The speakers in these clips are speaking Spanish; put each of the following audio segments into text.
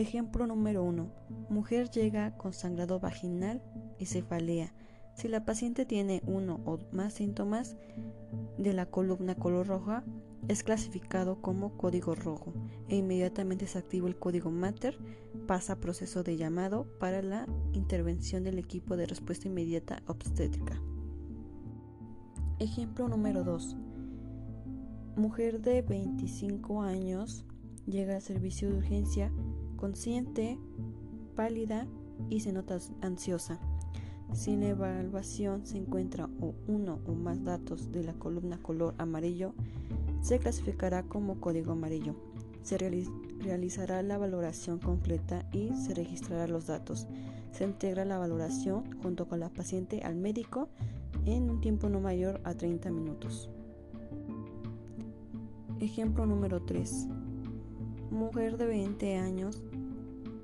Ejemplo número 1. Mujer llega con sangrado vaginal y cefalea. Si la paciente tiene uno o más síntomas de la columna color roja, es clasificado como código rojo e inmediatamente se activa el código MATER, pasa a proceso de llamado para la intervención del equipo de respuesta inmediata obstétrica. Ejemplo número 2. Mujer de 25 años llega al servicio de urgencia consciente, pálida y se nota ansiosa. Si en la evaluación se encuentra uno o más datos de la columna color amarillo, se clasificará como código amarillo. Se realizará la valoración completa y se registrará los datos. Se integra la valoración junto con la paciente al médico en un tiempo no mayor a 30 minutos. Ejemplo número 3. Mujer de 20 años,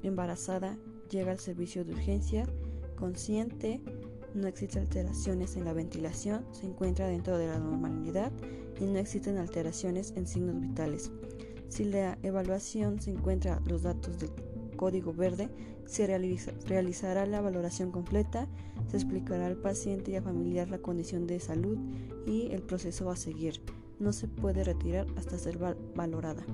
embarazada, llega al servicio de urgencia, consciente, no existen alteraciones en la ventilación, se encuentra dentro de la normalidad y no existen alteraciones en signos vitales. Si la evaluación se encuentra los datos del código verde, se realizará la valoración completa, se explicará al paciente y al familiar la condición de salud y el proceso a seguir. No se puede retirar hasta ser valorada.